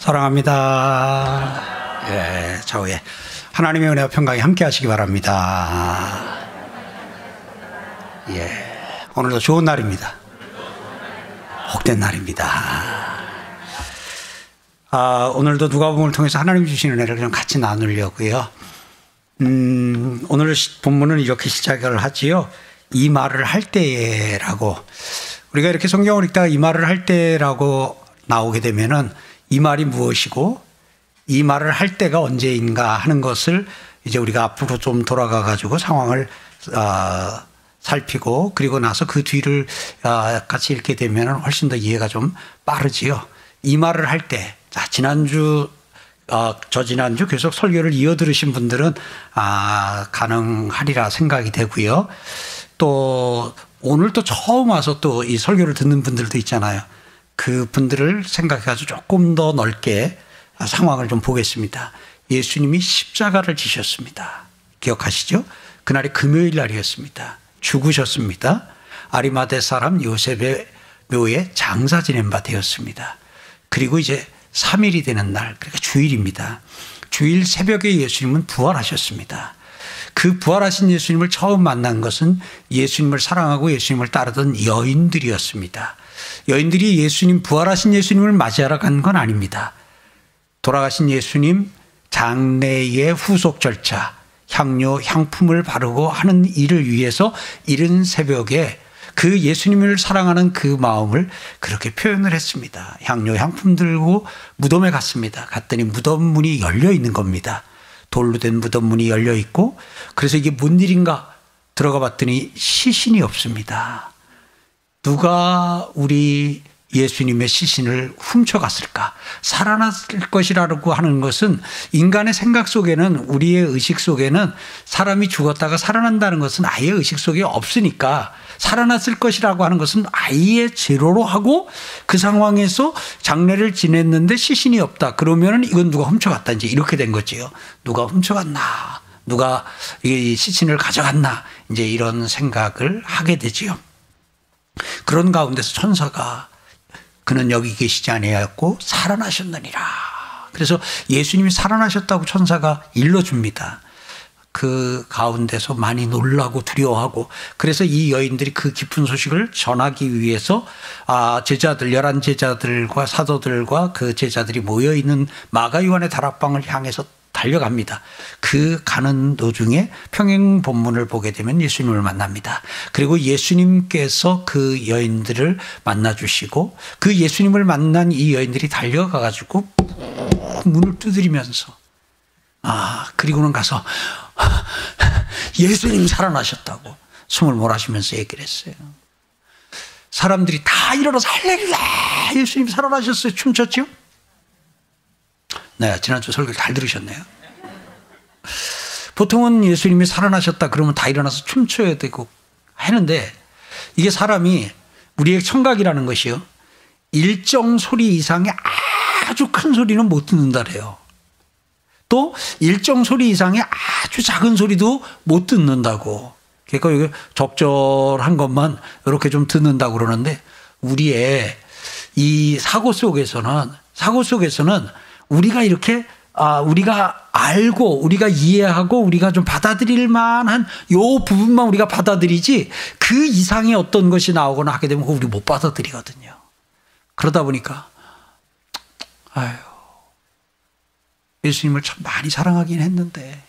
사랑합니다. 예, 좌우에 하나님의 은혜와 평강이 함께 하시기 바랍니다. 예, 오늘도 좋은 날입니다. 복된 날입니다. 아, 오늘도 누가복음을 통해서 하나님 주신 은혜를 좀 같이 나누려고요. 음, 오늘 본문은 이렇게 시작을 하지요. 이 말을 할 때라고 우리가 이렇게 성경을 읽다가 이 말을 할 때라고 나오게 되면은 이 말이 무엇이고 이 말을 할 때가 언제인가 하는 것을 이제 우리가 앞으로 좀 돌아가 가지고 상황을 어, 살피고 그리고 나서 그 뒤를 어, 같이 읽게 되면 훨씬 더 이해가 좀 빠르지요. 이 말을 할 때, 자, 지난주 어, 저 지난주 계속 설교를 이어 들으신 분들은 아, 가능하리라 생각이 되고요. 또 오늘 또 처음 와서 또 이 설교를 듣는 분들도 있잖아요. 그 분들을 생각해가지고 조금 더 넓게 상황을 좀 보겠습니다. 예수님이 십자가를 지셨습니다. 기억하시죠? 그날이 금요일 날이었습니다. 죽으셨습니다. 아리마대 사람 요셉의 묘에 장사 지낸 바 되었습니다. 그리고 이제 3일이 되는 날, 그러니까 주일입니다. 주일 새벽에 예수님은 부활하셨습니다. 그 부활하신 예수님을 처음 만난 것은 예수님을 사랑하고 예수님을 따르던 여인들이었습니다. 여인들이 예수님 부활하신 예수님을 맞이하러 간 건 아닙니다. 돌아가신 예수님 장례의 후속 절차, 향료, 향품을 바르고 하는 일을 위해서 이른 새벽에 그 예수님을 사랑하는 그 마음을 그렇게 표현을 했습니다. 향료, 향품 들고 무덤에 갔습니다. 갔더니 무덤 문이 열려 있는 겁니다. 돌로 된 무덤 문이 열려 있고 그래서 이게 뭔 일인가 들어가 봤더니 시신이 없습니다. 누가 우리 예수님의 시신을 훔쳐갔을까? 살아났을 것이라고 하는 것은 인간의 생각 속에는 우리의 의식 속에는 사람이 죽었다가 살아난다는 것은 아예 의식 속에 없으니까 살아났을 것이라고 하는 것은 아예 제로로 하고 그 상황에서 장례를 지냈는데 시신이 없다. 그러면은 이건 누가 훔쳐갔다. 이제 이렇게 된 거지요. 누가 훔쳐갔나. 누가 이 시신을 가져갔나. 이제 이런 생각을 하게 되지요. 그런 가운데서 천사가 그는 여기 계시지 아니하였고 살아나셨느니라. 그래서 예수님이 살아나셨다고 천사가 일러줍니다. 그 가운데서 많이 놀라고 두려워하고 그래서 이 여인들이 그 깊은 소식을 전하기 위해서 아 제자들 열한 제자들과 사도들과 그 제자들이 모여 있는 마가 요한의 다락방을 향해서 달려갑니다. 그 가는 도중에 평행 본문을 보게 되면 예수님을 만납니다. 그리고 예수님께서 그 여인들을 만나 주시고 그 예수님을 만난 이 여인들이 달려가 가지고 문을 두드리면서 아, 그리고는 가서 예수님 살아나셨다고 숨을 몰아쉬면서 얘기를 했어요. 사람들이 다 일어나서 할렐루야 예수님 살아나셨어요. 춤췄죠? 네, 지난주 설교를 잘 들으셨네요. 보통은 예수님이 살아나셨다 그러면 다 일어나서 춤춰야 되고 하는데 이게 사람이 우리의 청각이라는 것이요. 일정 소리 이상의 아주 큰 소리는 못 듣는다래요. 또 일정 소리 이상의 아주 작은 소리도 못 듣는다고. 그러니까 적절한 것만 이렇게 좀 듣는다고 그러는데 우리의 이 사고 속에서는 사고 속에서는 우리가 이렇게 아, 우리가 알고 우리가 이해하고 우리가 좀 받아들일 만한 요 부분만 우리가 받아들이지 그 이상의 어떤 것이 나오거나 하게 되면 우리 못 받아들이거든요. 그러다 보니까 아유 예수님을 참 많이 사랑하긴 했는데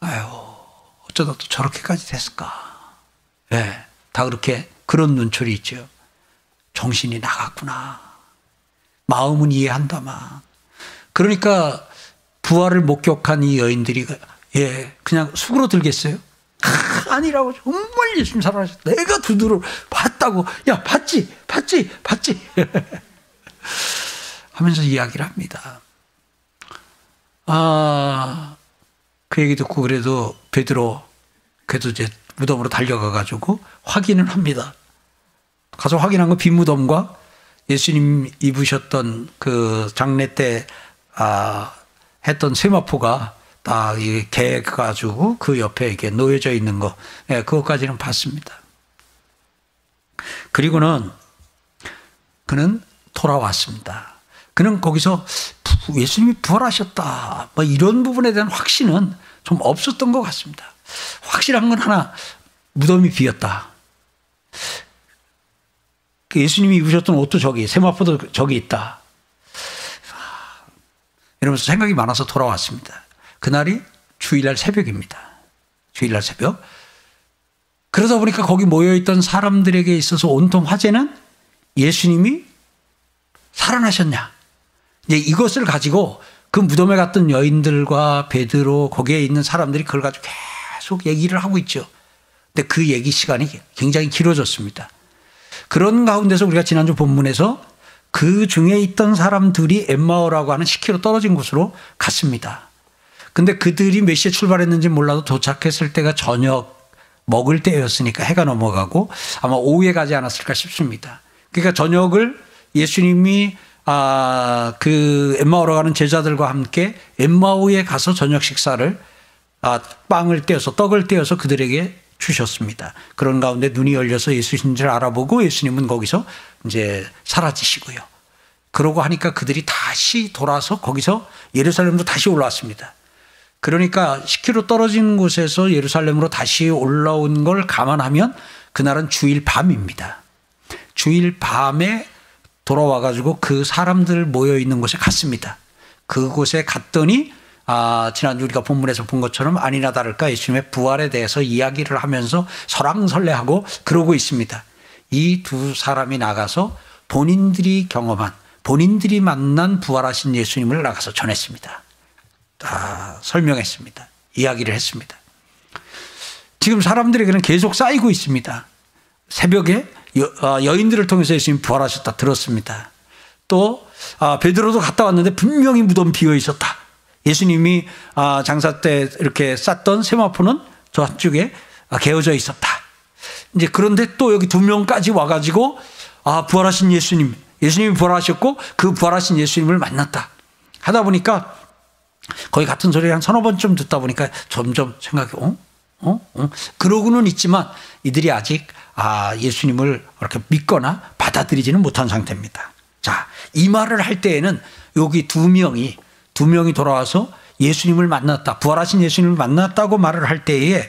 아유 어쩌다 또 저렇게까지 됐을까? 예, 네, 다 그렇게 그런 눈초리 있죠. 정신이 나갔구나. 마음은 이해한다만. 그러니까 부활을 목격한 이 여인들이 예 그냥 숙으로 들겠어요? 아, 니라고 정말 예수님 살아나셨다. 내가 두드러 봤다고 야 봤지 봤지 봤지 하면서 이야기를 합니다. 아 그 얘기 듣고 그래도 베드로 그래도 이제 무덤으로 달려가 가지고 확인을 합니다. 가서 확인한 건 빈 무덤과 예수님 입으셨던 그 장례 때 아, 했던 세마포가 딱개 가지고 그 옆에 이렇게 놓여져 있는 거, 예, 그것까지는 봤습니다. 그리고는 그는 돌아왔습니다. 그는 거기서 예수님이 부활하셨다. 뭐 이런 부분에 대한 확신은 좀 없었던 것 같습니다. 확실한 건 하나, 무덤이 비었다. 그 예수님이 입으셨던 옷도 저기, 세마포도 저기 있다. 이러면서 생각이 많아서 돌아왔습니다. 그날이 주일날 새벽입니다. 주일날 새벽. 그러다 보니까 거기 모여있던 사람들에게 있어서 온통 화제는 예수님이 살아나셨냐. 이제 이것을 가지고 그 무덤에 갔던 여인들과 베드로 거기에 있는 사람들이 그걸 가지고 계속 얘기를 하고 있죠. 근데 그 얘기 시간이 굉장히 길어졌습니다. 그런 가운데서 우리가 지난주 본문에서 그 중에 있던 사람들이 엠마오라고 하는 10km 떨어진 곳으로 갔습니다. 근데 그들이 몇 시에 출발했는지 몰라도 도착했을 때가 저녁 먹을 때였으니까 해가 넘어가고 아마 오후에 가지 않았을까 싶습니다. 그러니까 저녁을 예수님이 아, 그 엠마오로 가는 제자들과 함께 엠마오에 가서 저녁 식사를 아, 빵을 떼어서 떡을 떼어서 그들에게 주셨습니다. 그런 가운데 눈이 열려서 예수님을 알아보고 예수님은 거기서 이제 사라지시고요. 그러고 하니까 그들이 다시 돌아서 거기서 예루살렘으로 다시 올라왔습니다. 그러니까 10km 떨어진 곳에서 예루살렘으로 다시 올라온 걸 감안하면 그날은 주일 밤입니다. 주일 밤에 돌아와 가지고 그 사람들 모여 있는 곳에 갔습니다. 그곳에 갔더니 아, 지난주 우리가 본문에서 본 것처럼 아니나 다를까 예수님의 부활에 대해서 이야기를 하면서 설왕설래하고 그러고 있습니다. 이 두 사람이 나가서 본인들이 경험한 본인들이 만난 부활하신 예수님을 나가서 전했습니다. 다 설명했습니다. 이야기를 했습니다. 지금 사람들에게는 계속 쌓이고 있습니다. 새벽에 여, 인들을 통해서 예수님 부활하셨다 들었습니다. 또 아, 베드로도 갔다 왔는데 분명히 무덤 비어 있었다. 예수님이 아, 장사 때 이렇게 쌌던 세마포는 저 한쪽에 개어져 있었다. 이제 그런데 또 여기 두 명까지 와가지고 아 부활하신 예수님, 예수님이 부활하셨고 그 부활하신 예수님을 만났다. 하다 보니까 거의 같은 소리 한 서너 번쯤 듣다 보니까 점점 생각이 어? 어? 어? 그러고는 있지만 이들이 아직 아 예수님을 이렇게 믿거나 받아들이지는 못한 상태입니다. 자, 이 말을 할 때에는 여기 두 명이 두 명이 돌아와서 예수님을 만났다. 부활하신 예수님을 만났다고 말을 할 때에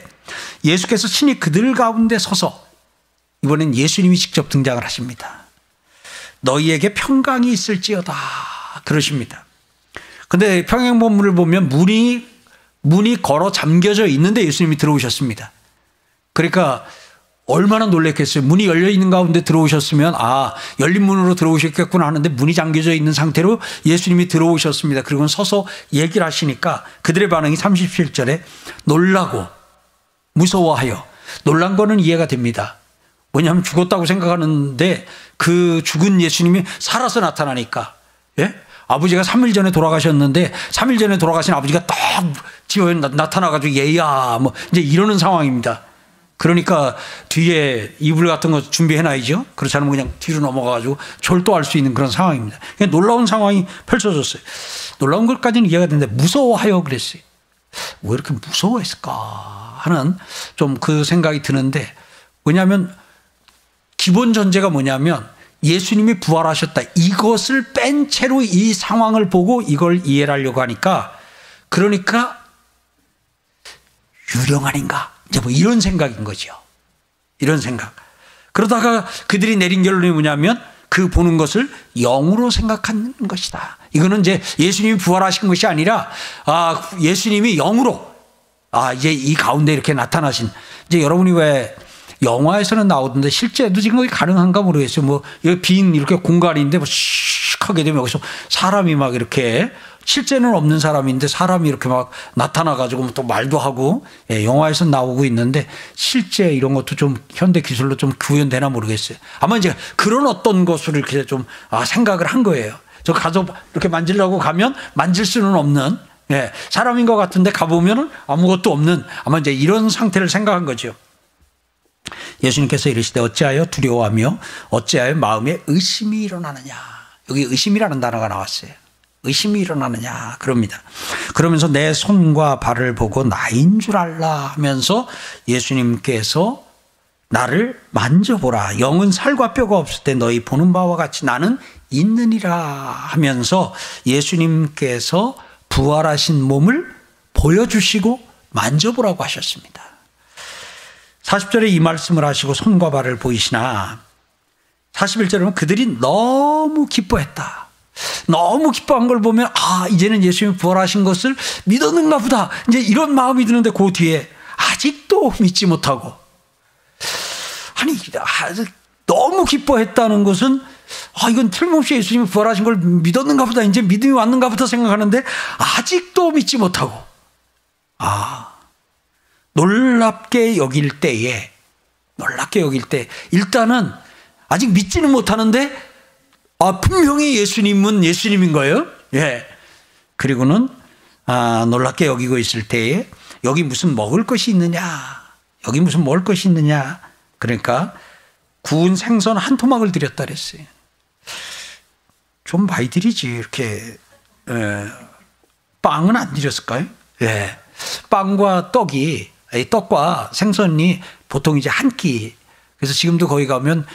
예수께서 친히 그들 가운데 서서 이번엔 예수님이 직접 등장을 하십니다. 너희에게 평강이 있을지어다. 그러십니다. 근데 평행본문을 보면 문이, 문이 걸어 잠겨져 있는데 예수님이 들어오셨습니다. 그러니까 얼마나 놀랬겠어요. 문이 열려 있는 가운데 들어오셨으면 아 열린 문으로 들어오셨겠구나 하는데 문이 잠겨져 있는 상태로 예수님이 들어오셨습니다. 그리고 서서 얘기를 하시니까 그들의 반응이 37절에 놀라고 무서워하여 놀란 거는 이해가 됩니다. 뭐냐면 죽었다고 생각하는데 그 죽은 예수님이 살아서 나타나니까 예? 아버지가 3일 전에 돌아가셨는데 3일 전에 돌아가신 아버지가 딱 지어 나타나가지고 얘야 뭐 이제 이러는 상황입니다. 그러니까 뒤에 이불 같은 거 준비해놔야죠. 그렇지 않으면 그냥 뒤로 넘어가가지고 졸도할 수 있는 그런 상황입니다. 놀라운 상황이 펼쳐졌어요. 놀라운 것까지는 이해가 되는데 무서워하여 그랬어요. 왜 이렇게 무서워했을까 하는 좀 그 생각이 드는데 왜냐하면 기본 전제가 뭐냐면 예수님이 부활하셨다. 이것을 뺀 채로 이 상황을 보고 이걸 이해를 하려고 하니까 그러니까 유령 아닌가? 이제 뭐 이런 생각인 거죠. 이런 생각. 그러다가 그들이 내린 결론이 뭐냐면 그 보는 것을 영으로 생각하는 것이다. 이거는 이제 예수님이 부활하신 것이 아니라 아 예수님이 영으로 아 이제 이 가운데 이렇게 나타나신 이제 여러분이 왜 영화에서는 나오던데 실제도 지금 가능한가 모르겠어요. 뭐 빈 이렇게 공간인데 뭐 씩 하게 되면 여기서 사람이 막 이렇게 실제는 없는 사람인데 사람이 이렇게 막 나타나가지고 또 말도 하고 예, 영화에서 나오고 있는데 실제 이런 것도 좀 현대 기술로 좀 구현되나 모르겠어요. 아마 이제 그런 어떤 것을 이렇게 좀 아, 생각을 한 거예요. 저 가서 이렇게 만지려고 가면 만질 수는 없는 예, 사람인 것 같은데 가보면은 아무것도 없는 아마 이제 이런 상태를 생각한 거죠. 예수님께서 이르시되 어찌하여 두려워하며 어찌하여 마음에 의심이 일어나느냐. 여기 의심이라는 단어가 나왔어요. 의심이 일어나느냐 그럽니다. 그러면서 내 손과 발을 보고 나인 줄 알라 하면서 예수님께서 나를 만져보라. 영은 살과 뼈가 없을 때 너희 보는 바와 같이 나는 있느니라 하면서 예수님께서 부활하신 몸을 보여주시고 만져보라고 하셨습니다. 40절에 이 말씀을 하시고 손과 발을 보이시나 41절은 그들이 너무 기뻐했다. 너무 기뻐한 걸 보면 아 이제는 예수님이 부활하신 것을 믿었는가 보다. 이제 이런 마음이 드는데 그 뒤에 아직도 믿지 못하고 아니 너무 기뻐했다는 것은 아 이건 틀림없이 예수님이 부활하신 걸 믿었는가 보다. 이제 믿음이 왔는가 보다 생각하는데 아직도 믿지 못하고 아 놀랍게 여길 때에 놀랍게 여길 때 일단은 아직 믿지는 못하는데 아, 분명히 예수님은 예수님인 거예요. 예. 그리고는 아, 놀랍게 여기고 있을 때에 여기 무슨 먹을 것이 있느냐? 여기 무슨 먹을 것이 있느냐? 그러니까 구운 생선 한 토막을 드렸다 그랬어요. 좀 많이 드리지 이렇게 에, 빵은 안 드렸을까요? 예. 빵과 떡이 떡과 생선이 보통 이제 한 끼. 그래서 지금도 거기 가면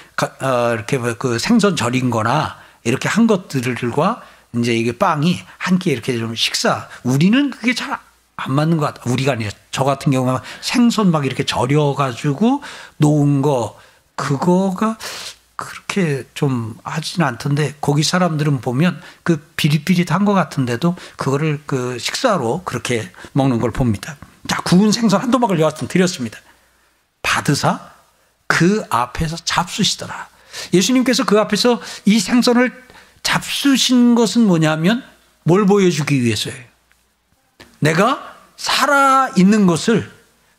어, 이렇게 뭐그 생선 절인 거나 이렇게 한 것들과 이제 이게 빵이 한끼 이렇게 좀 식사. 우리는 그게 잘 안 맞는 것 같아. 우리가 아니라 저 같은 경우는 생선 막 이렇게 절여가지고 놓은 거 그거가 그렇게 좀 하진 않던데 거기 사람들은 보면 그 비릿비릿한 것 같은데도 그거를 그 식사로 그렇게 먹는 걸 봅니다. 자, 구운 생선 한 도막을 여하튼 드렸습니다. 받으사 그 앞에서 잡수시더라. 예수님께서 그 앞에서 이 생선을 잡수신 것은 뭐냐면 뭘 보여주기 위해서예요. 내가 살아 있는 것을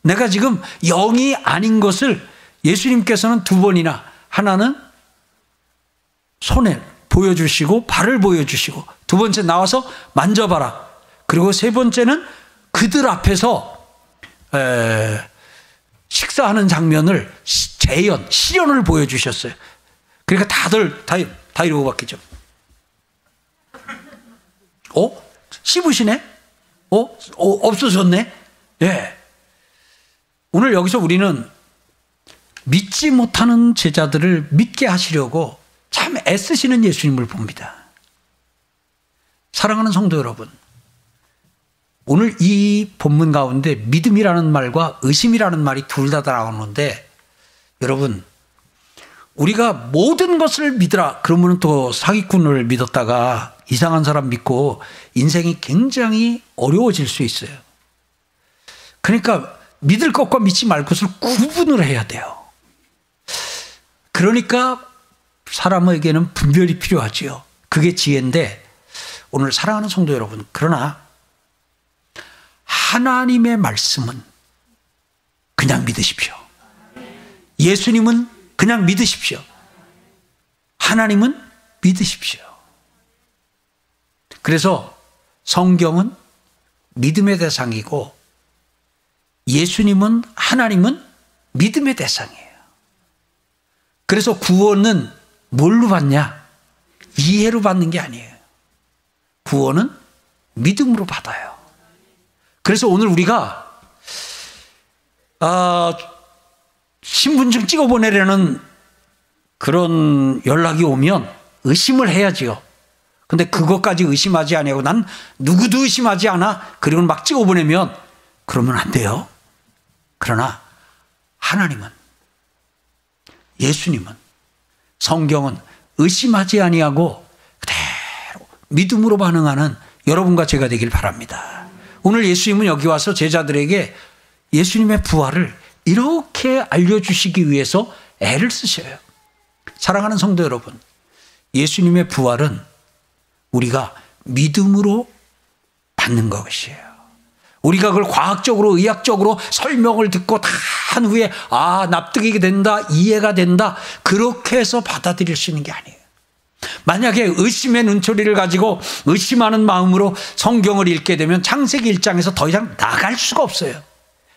내가 지금 영이 아닌 것을 예수님께서는 두 번이나 하나는 손에 보여주시고 발을 보여주시고 두 번째 나와서 만져봐라. 그리고 세 번째는 그들 앞에서 식사하는 장면을 재연, 실현을 보여주셨어요. 그러니까 다들 다, 다 이러고 바뀌죠. 어? 씹으시네? 어? 어? 없어졌네? 예. 오늘 여기서 우리는 믿지 못하는 제자들을 믿게 하시려고 참 애쓰시는 예수님을 봅니다. 사랑하는 성도 여러분, 오늘 이 본문 가운데 믿음이라는 말과 의심이라는 말이 둘 다 나오는데 여러분 우리가 모든 것을 믿으라 그러면 또 사기꾼을 믿었다가 이상한 사람 믿고 인생이 굉장히 어려워질 수 있어요. 그러니까 믿을 것과 믿지 말 것을 구분을 해야 돼요. 그러니까 사람에게는 분별이 필요하지요. 그게 지혜인데 오늘 사랑하는 성도 여러분, 그러나 하나님의 말씀은 그냥 믿으십시오. 예수님은 그냥 믿으십시오. 하나님은 믿으십시오. 그래서 성경은 믿음의 대상이고 예수님은 하나님은 믿음의 대상이에요. 그래서 구원은 뭘로 받냐? 이해로 받는 게 아니에요. 구원은 믿음으로 받아요. 그래서 오늘 우리가 아, 신분증 찍어 보내려는 그런 연락이 오면 의심을 해야지요. 근데 그것까지 의심하지 아니하고 난 누구도 의심하지 않아. 그리고 막 찍어 보내면 그러면 안 돼요. 그러나 하나님은 예수님은 성경은 의심하지 아니하고 그대로 믿음으로 반응하는 여러분과 제가 되길 바랍니다. 오늘 예수님은 여기 와서 제자들에게 예수님의 부활을 이렇게 알려주시기 위해서 애를 쓰셔요. 사랑하는 성도 여러분, 예수님의 부활은 우리가 믿음으로 받는 것이에요. 우리가 그걸 과학적으로, 의학적으로 설명을 듣고 다 한 후에, 아, 납득이 된다, 이해가 된다, 그렇게 해서 받아들일 수 있는 게 아니에요. 만약에 의심의 눈초리를 가지고 의심하는 마음으로 성경을 읽게 되면 창세기 1장에서 더 이상 나갈 수가 없어요.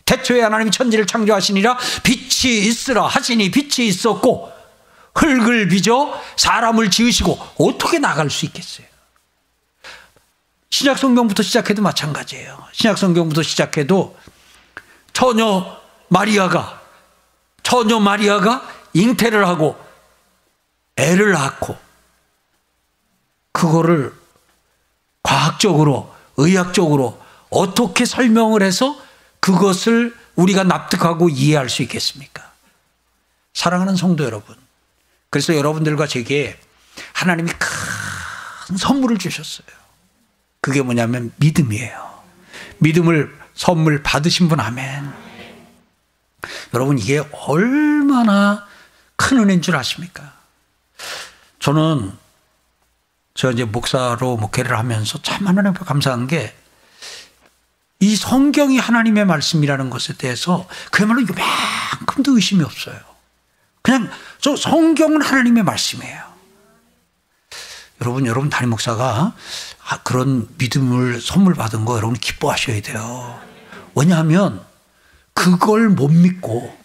태초에 하나님이 천지를 창조하시니라 빛이 있으라 하시니 빛이 있었고 흙을 빚어 사람을 지으시고 어떻게 나갈 수 있겠어요? 신약 성경부터 시작해도 마찬가지예요. 신약 성경부터 시작해도 처녀 마리아가 처녀 마리아가 잉태를 하고 애를 낳고 그거를 과학적으로 의학적으로 어떻게 설명을 해서 그것을 우리가 납득하고 이해할 수 있겠습니까? 사랑하는 성도 여러분. 그래서 여러분들과 제게 하나님이 큰 선물을 주셨어요. 그게 뭐냐면 믿음이에요. 믿음을 선물 받으신 분 아멘. 여러분 이게 얼마나 큰 은혜인 줄 아십니까? 저는 제가 이제 목사로 목회를 하면서 참 하나님 앞에 감사한 게 이 성경이 하나님의 말씀이라는 것에 대해서 그야말로 요만큼도 의심이 없어요. 그냥 저 성경은 하나님의 말씀이에요. 여러분, 여러분 담임 목사가 아, 그런 믿음을 선물 받은 거 여러분 기뻐하셔야 돼요. 왜냐하면 그걸 못 믿고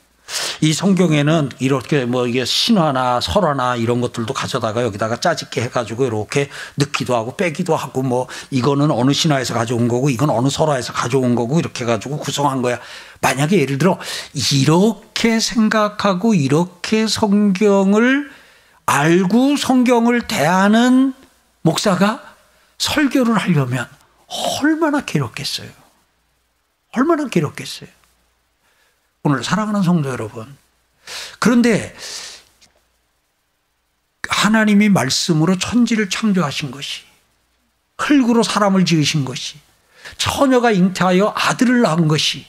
이 성경에는 이렇게 뭐 이게 신화나 설화나 이런 것들도 가져다가 여기다가 짜집게 해가지고 이렇게 넣기도 하고 빼기도 하고 뭐 이거는 어느 신화에서 가져온 거고 이건 어느 설화에서 가져온 거고 이렇게 해가지고 구성한 거야. 만약에 예를 들어 이렇게 생각하고 이렇게 성경을 알고 성경을 대하는 목사가 설교를 하려면 얼마나 괴롭겠어요. 얼마나 괴롭겠어요. 오늘 사랑하는 성도 여러분. 그런데 하나님이 말씀으로 천지를 창조하신 것이 흙으로 사람을 지으신 것이 처녀가 잉태하여 아들을 낳은 것이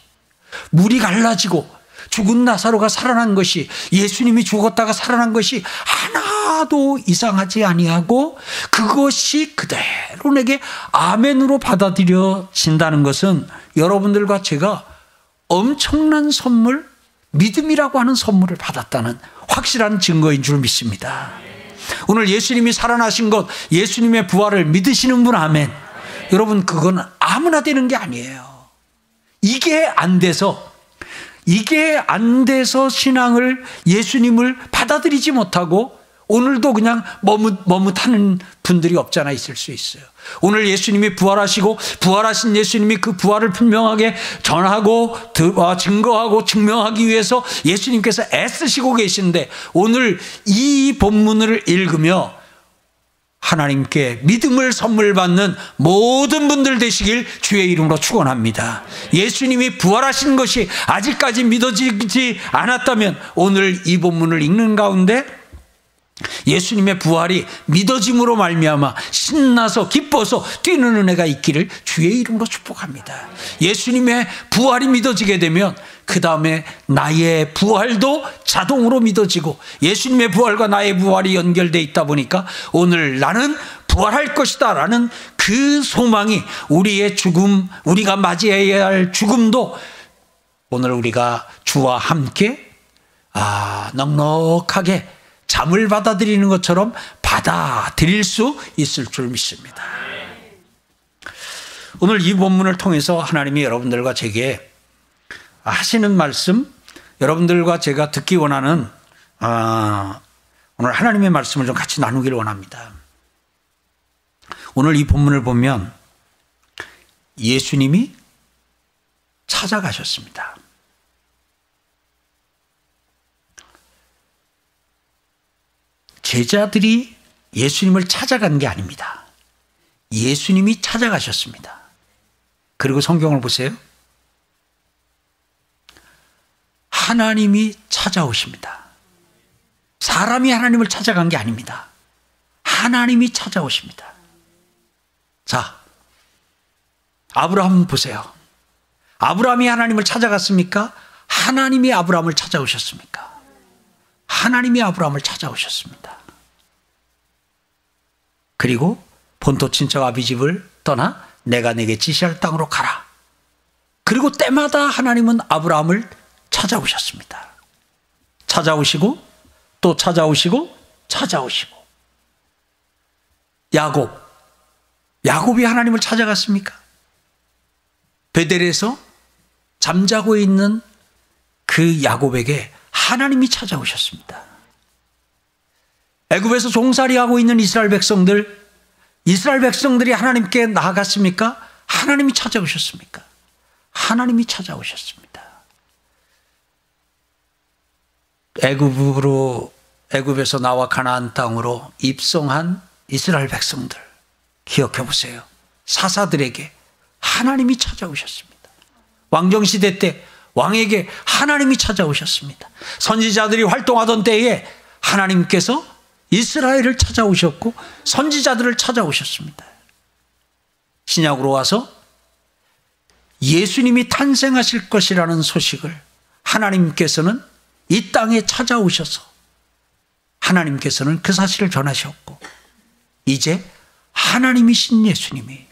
물이 갈라지고 죽은 나사로가 살아난 것이 예수님이 죽었다가 살아난 것이 하나도 이상하지 아니하고 그것이 그대로 내게 아멘으로 받아들여진다는 것은 여러분들과 제가 엄청난 선물, 믿음이라고 하는 선물을 받았다는 확실한 증거인 줄 믿습니다. 오늘 예수님이 살아나신 것, 예수님의 부활을 믿으시는 분 아멘. 여러분, 그건 아무나 되는 게 아니에요. 이게 안 돼서, 이게 안 돼서 신앙을, 예수님을 받아들이지 못하고 오늘도 그냥 머뭇, 머뭇하는 분들이 없잖아 있을 수 있어요. 오늘 예수님이 부활하시고 부활하신 예수님이 그 부활을 분명하게 전하고 어, 증거하고 증명하기 위해서 예수님께서 애쓰시고 계신데 오늘 이 본문을 읽으며 하나님께 믿음을 선물 받는 모든 분들 되시길 주의 이름으로 축원합니다. 예수님이 부활하신 것이 아직까지 믿어지지 않았다면 오늘 이 본문을 읽는 가운데 예수님의 부활이 믿어짐으로 말미암아 신나서 기뻐서 뛰는 은혜가 있기를 주의 이름으로 축복합니다. 예수님의 부활이 믿어지게 되면 그 다음에 나의 부활도 자동으로 믿어지고 예수님의 부활과 나의 부활이 연결돼 있다 보니까 오늘 나는 부활할 것이다 라는 그 소망이 우리의 죽음, 우리가 맞이해야 할 죽음도 오늘 우리가 주와 함께 아, 넉넉하게 잠을 받아들이는 것처럼 받아들일 수 있을 줄 믿습니다. 오늘 이 본문을 통해서 하나님이 여러분들과 제게 하시는 말씀, 여러분들과 제가 듣기 원하는 어, 오늘 하나님의 말씀을 좀 같이 나누기를 원합니다. 오늘 이 본문을 보면 예수님이 찾아가셨습니다. 제자들이 예수님을 찾아간 게 아닙니다. 예수님이 찾아가셨습니다. 그리고 성경을 보세요. 하나님이 찾아오십니다. 사람이 하나님을 찾아간 게 아닙니다. 하나님이 찾아오십니다. 자, 아브라함 보세요. 아브라함이 하나님을 찾아갔습니까? 하나님이 아브라함을 찾아오셨습니까? 하나님이 아브라함을 찾아오셨습니다. 그리고 본토 친척 아비 집을 떠나 내가 내게 지시할 땅으로 가라. 그리고 때마다 하나님은 아브라함을 찾아오셨습니다. 찾아오시고 또 찾아오시고 찾아오시고 야곱 야곱이 하나님을 찾아갔습니까? 베델에서 잠자고 있는 그 야곱에게 하나님이 찾아오셨습니다. 애굽에서 종살이하고 있는 이스라엘 백성들, 이스라엘 백성들이 하나님께 나아갔습니까? 하나님이 찾아오셨습니까? 하나님이 찾아오셨습니다. 애굽으로 애굽에서 나와 가나안 땅으로 입성한 이스라엘 백성들 기억해 보세요. 사사들에게 하나님이 찾아오셨습니다. 왕정 시대 때 왕에게 하나님이 찾아오셨습니다. 선지자들이 활동하던 때에 하나님께서 이스라엘을 찾아오셨고 선지자들을 찾아오셨습니다. 신약으로 와서 예수님이 탄생하실 것이라는 소식을 하나님께서는 이 땅에 찾아오셔서 하나님께서는 그 사실을 전하셨고 이제 하나님이신 예수님이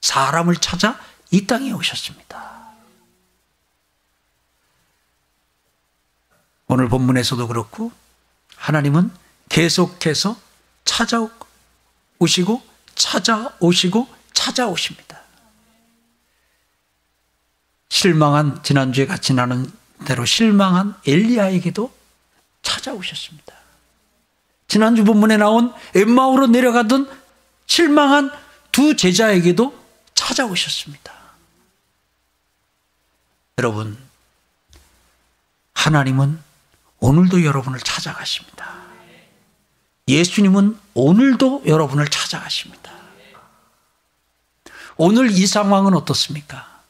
사람을 찾아 이 땅에 오셨습니다. 오늘 본문에서도 그렇고 하나님은 계속해서 찾아오시고 찾아오시고 찾아오십니다. 실망한 지난주에 같이 나눈 대로 실망한 엘리야에게도 찾아오셨습니다. 지난주 본문에 나온 엠마오로 내려가던 실망한 두 제자에게도 찾아오셨습니다. 여러분, 하나님은 오늘도 여러분을 찾아가십니다. 예수님은 오늘도 여러분을 찾아가십니다. 오늘 이 상황은 어떻습니까?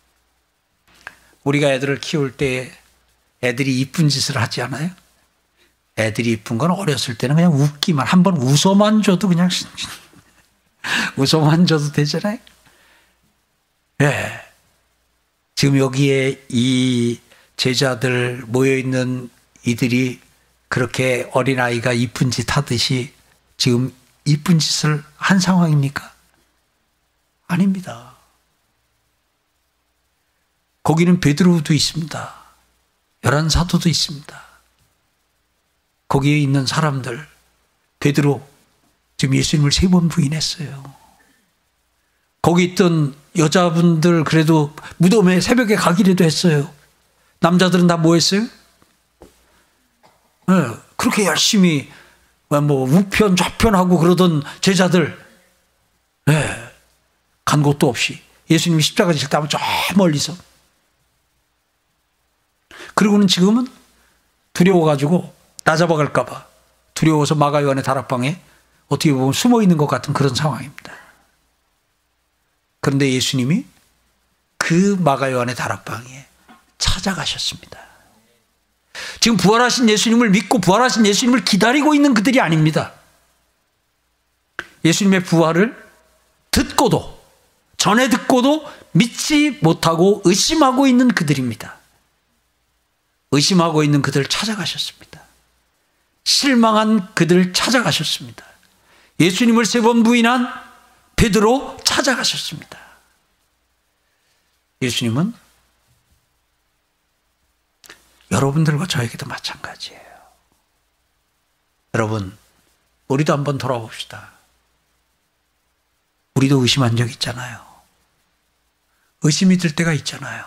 우리가 애들을 키울 때 애들이 이쁜 짓을 하지 않아요? 애들이 이쁜 건 어렸을 때는 그냥 웃기만, 한 번 웃어만 줘도 그냥, 웃어만 줘도 되잖아요? 예. 네. 지금 여기에 이 제자들 모여있는 이들이 그렇게 어린아이가 이쁜 짓 하듯이 지금 이쁜 짓을 한 상황입니까? 아닙니다. 거기는 베드로도 있습니다. 열한 사도도 있습니다. 거기에 있는 사람들 베드로 지금 예수님을 세 번 부인했어요. 거기 있던 여자분들 그래도 무덤에 새벽에 가기라도 했어요. 남자들은 다 뭐 했어요? 네, 그렇게 열심히 뭐 우편 좌편하고 그러던 제자들 네, 간 곳도 없이 예수님이 십자가 지실 때저 멀리서 그리고는 지금은 두려워가지고 나 잡아갈까봐 두려워서 마가요한의 다락방에 어떻게 보면 숨어 있는 것 같은 그런 상황입니다. 그런데 예수님이 그 마가요한의 다락방에 찾아가셨습니다. 지금 부활하신 예수님을 믿고 부활하신 예수님을 기다리고 있는 그들이 아닙니다. 예수님의 부활을 듣고도 전에 듣고도 믿지 못하고 의심하고 있는 그들입니다. 의심하고 있는 그들을 찾아가셨습니다. 실망한 그들을 찾아가셨습니다. 예수님을 세 번 부인한 베드로 찾아가셨습니다. 예수님은 여러분들과 저에게도 마찬가지예요. 여러분, 우리도 한번 돌아봅시다. 우리도 의심한 적 있잖아요. 의심이 들 때가 있잖아요.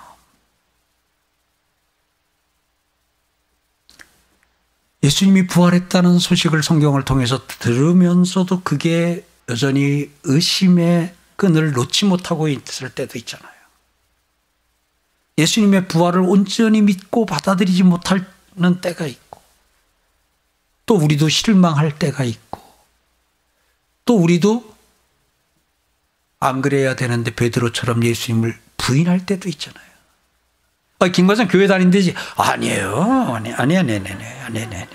예수님이 부활했다는 소식을 성경을 통해서 들으면서도 그게 여전히 의심의 끈을 놓지 못하고 있을 때도 있잖아요. 예수님의 부활을 온전히 믿고 받아들이지 못하는 때가 있고, 또 우리도 실망할 때가 있고, 또 우리도 안 그래야 되는데 베드로처럼 예수님을 부인할 때도 있잖아요. 아, 김과장 교회 다닌대지. 아니에요. 아니, 아니, 아니, 아니, 아니, 아니, 아니.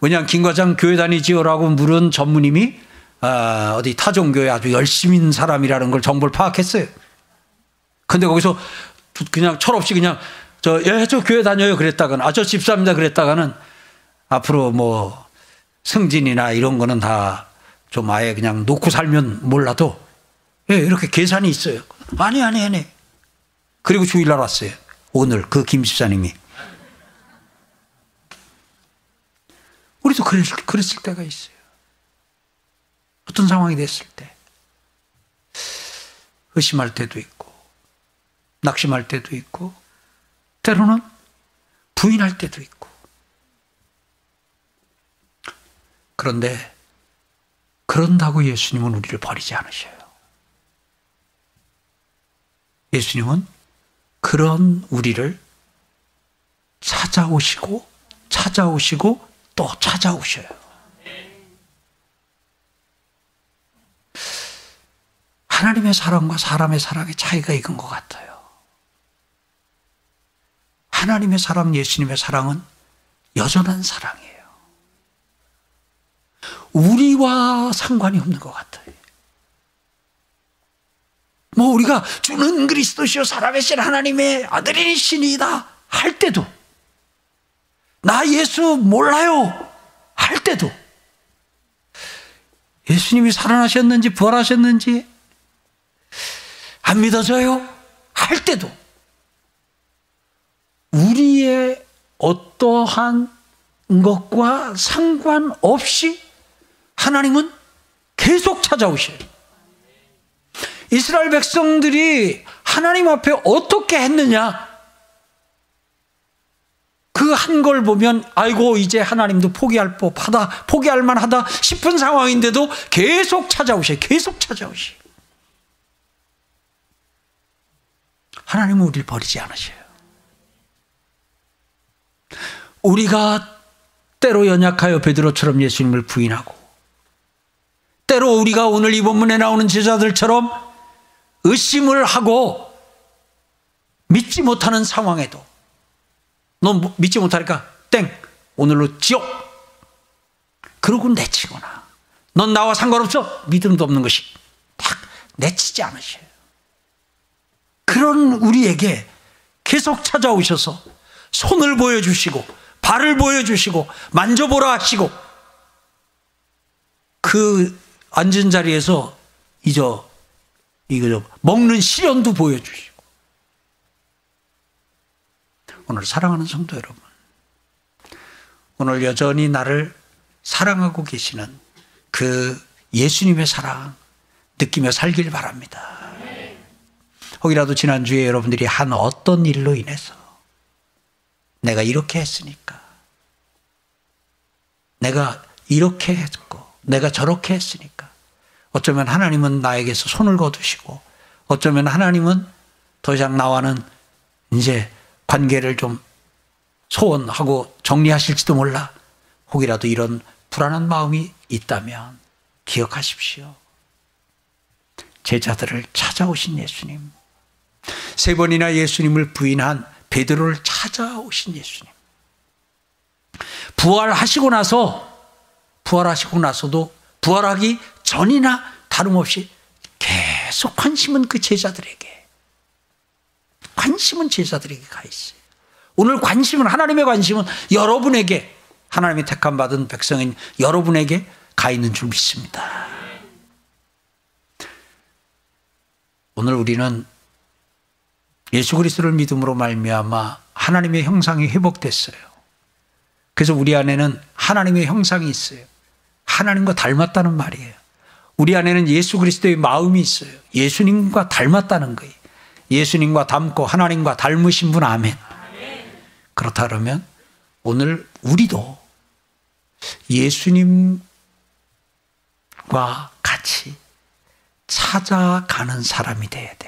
왜냐, 김과장 교회 다니지요라고 물은 전무님이 아, 어디 타종교회 아주 열심인 사람이라는 걸 정보를 파악했어요. 근데 거기서 그냥 철없이 그냥 저, 예, 저 교회 다녀요 그랬다가는, 아, 저 집사입니다 그랬다가는 앞으로 뭐 승진이나 이런 거는 다 좀 아예 그냥 놓고 살면 몰라도 예, 이렇게 계산이 있어요. 아니, 아니, 아니. 그리고 주일날 왔어요. 오늘 그 김 집사님이. 우리도 그랬을, 그랬을 때가 있어요. 어떤 상황이 됐을 때. 의심할 때도 있고, 낙심할 때도 있고, 때로는 부인할 때도 있고. 그런데, 그런다고 예수님은 우리를 버리지 않으셔요. 예수님은 그런 우리를 찾아오시고 찾아오시고 또 찾아오셔요. 하나님의 사랑과 사람의 사랑의 차이가 이건 것 같아요. 하나님의 사랑, 예수님의 사랑은 여전한 사랑이에요. 우리와 상관이 없는 것 같아요. 뭐 우리가 주는 그리스도시요 사람의 신 하나님의 아들이신이다 할 때도 나 예수 몰라요 할 때도 예수님이 살아나셨는지 부활하셨는지 안 믿어져요? 할 때도 우리의 어떠한 것과 상관없이 하나님은 계속 찾아오셔요. 이스라엘 백성들이 하나님 앞에 어떻게 했느냐? 그 한 걸 보면 아이고 이제 하나님도 포기할 법하다 포기할 만하다 싶은 상황인데도 계속 찾아오셔 계속 찾아오셔 하나님은 우리를 버리지 않으셔요. 우리가 때로 연약하여 베드로처럼 예수님을 부인하고 때로 우리가 오늘 이 본문에 나오는 제자들처럼 의심을 하고 믿지 못하는 상황에도 너 믿지 못하니까 땡 오늘로 지옥 그러고 내치거나 넌 나와 상관없어 믿음도 없는 것이 딱 내치지 않으셔요. 그런 우리에게 계속 찾아오셔서 손을 보여주시고 발을 보여주시고 만져보라 하시고 그 앉은 자리에서 이저 이거 먹는 시련도 보여주시고 오늘 사랑하는 성도 여러분 오늘 여전히 나를 사랑하고 계시는 그 예수님의 사랑 느끼며 살길 바랍니다. 혹이라도 지난주에 여러분들이 한 어떤 일로 인해서 내가 이렇게 했으니까 내가 이렇게 했고 내가 저렇게 했으니까 어쩌면 하나님은 나에게서 손을 거두시고 어쩌면 하나님은 더 이상 나와는 이제 관계를 좀 소원하고 정리하실지도 몰라 혹이라도 이런 불안한 마음이 있다면 기억하십시오. 제자들을 찾아오신 예수님. 세 번이나 예수님을 부인한 베드로를 찾아오신 예수님. 부활하시고 나서 부활하시고 나서도 부활하기 전이나 다름없이 계속 관심은 그 제자들에게 관심은 제자들에게 가 있어요. 오늘 관심은 하나님의 관심은 여러분에게 하나님의 택함 받은 백성인 여러분에게 가 있는 줄 믿습니다. 오늘 우리는 예수 그리스도를 믿음으로 말미암아 하나님의 형상이 회복됐어요. 그래서 우리 안에는 하나님의 형상이 있어요. 하나님과 닮았다는 말이에요. 우리 안에는 예수 그리스도의 마음이 있어요. 예수님과 닮았다는 거예요. 예수님과 닮고 하나님과 닮으신 분 아멘. 그렇다 그러면 오늘 우리도 예수님과 같이 찾아가는 사람이 돼야 돼요.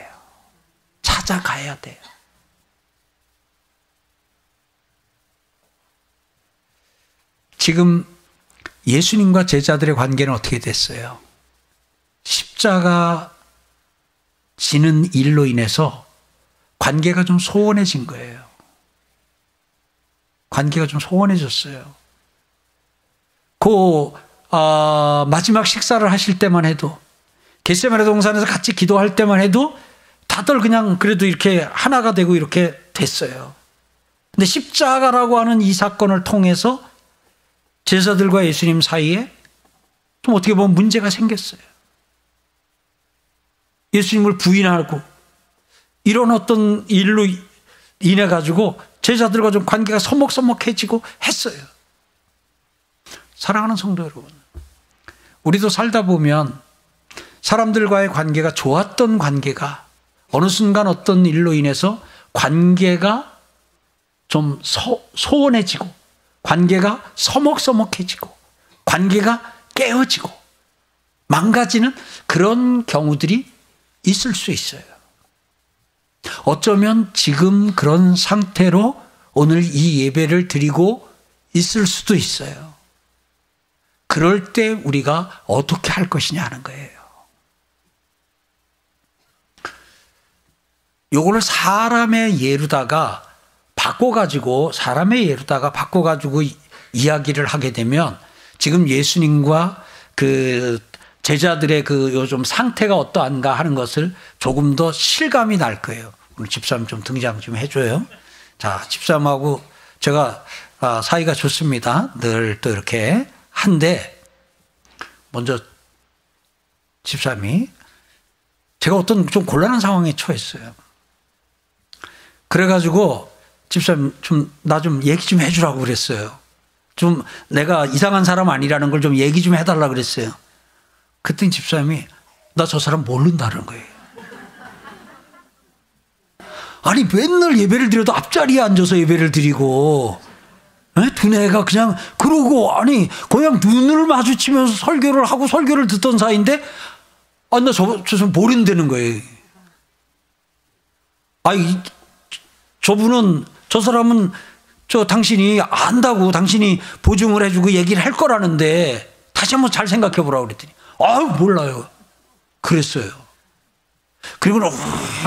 찾아가야 돼요. 지금 예수님과 제자들의 관계는 어떻게 됐어요? 십자가 지는 일로 인해서 관계가 좀 소원해진 거예요. 관계가 좀 소원해졌어요. 그 어, 마지막 식사를 하실 때만 해도 겟세마네 동산에서 같이 기도할 때만 해도 다들 그냥 그래도 이렇게 하나가 되고 이렇게 됐어요. 근데 십자가라고 하는 이 사건을 통해서 제자들과 예수님 사이에 좀 어떻게 보면 문제가 생겼어요. 예수님을 부인하고 이런 어떤 일로 인해 가지고 제자들과 좀 관계가 서먹서먹해지고 했어요. 사랑하는 성도 여러분, 우리도 살다 보면 사람들과의 관계가 좋았던 관계가 어느 순간 어떤 일로 인해서 관계가 좀 소, 소원해지고 관계가 서먹서먹해지고 관계가 깨어지고 망가지는 그런 경우들이 있을 수 있어요. 어쩌면 지금 그런 상태로 오늘 이 예배를 드리고 있을 수도 있어요. 그럴 때 우리가 어떻게 할 것이냐 하는 거예요. 요거를 사람의 예로다가 바꿔가지고 사람의 예로다가 바꿔가지고 이야기를 하게 되면 지금 예수님과 그 제자들의 그 요즘 상태가 어떠한가 하는 것을 조금 더 실감이 날 거예요. 오늘 집사님 좀 등장 좀 해줘요. 자, 집사님하고 제가 아, 사이가 좋습니다. 늘 또 이렇게 한데 먼저 집사님이 제가 어떤 좀 곤란한 상황에 처했어요. 그래가지고 집사님 좀 나 좀 얘기 좀 해주라고 그랬어요. 좀 내가 이상한 사람 아니라는 걸 좀 얘기 좀 해달라 그랬어요. 그랬더니 집사님이 나 저 사람 모른다는 거예요. 아니 맨날 예배를 드려도 앞자리에 앉아서 예배를 드리고 에? 두뇌가 그냥 그러고 아니 그냥 눈을 마주치면서 설교를 하고 설교를 듣던 사이인데 아나 저, 저 모른다는 거예요. 아이 저분은 저 사람은 저 당신이 안다고 당신이 보증을 해주고 얘기를 할 거라는데 다시 한번 잘 생각해 보라고 그랬더니 아유 몰라요. 그랬어요. 그리고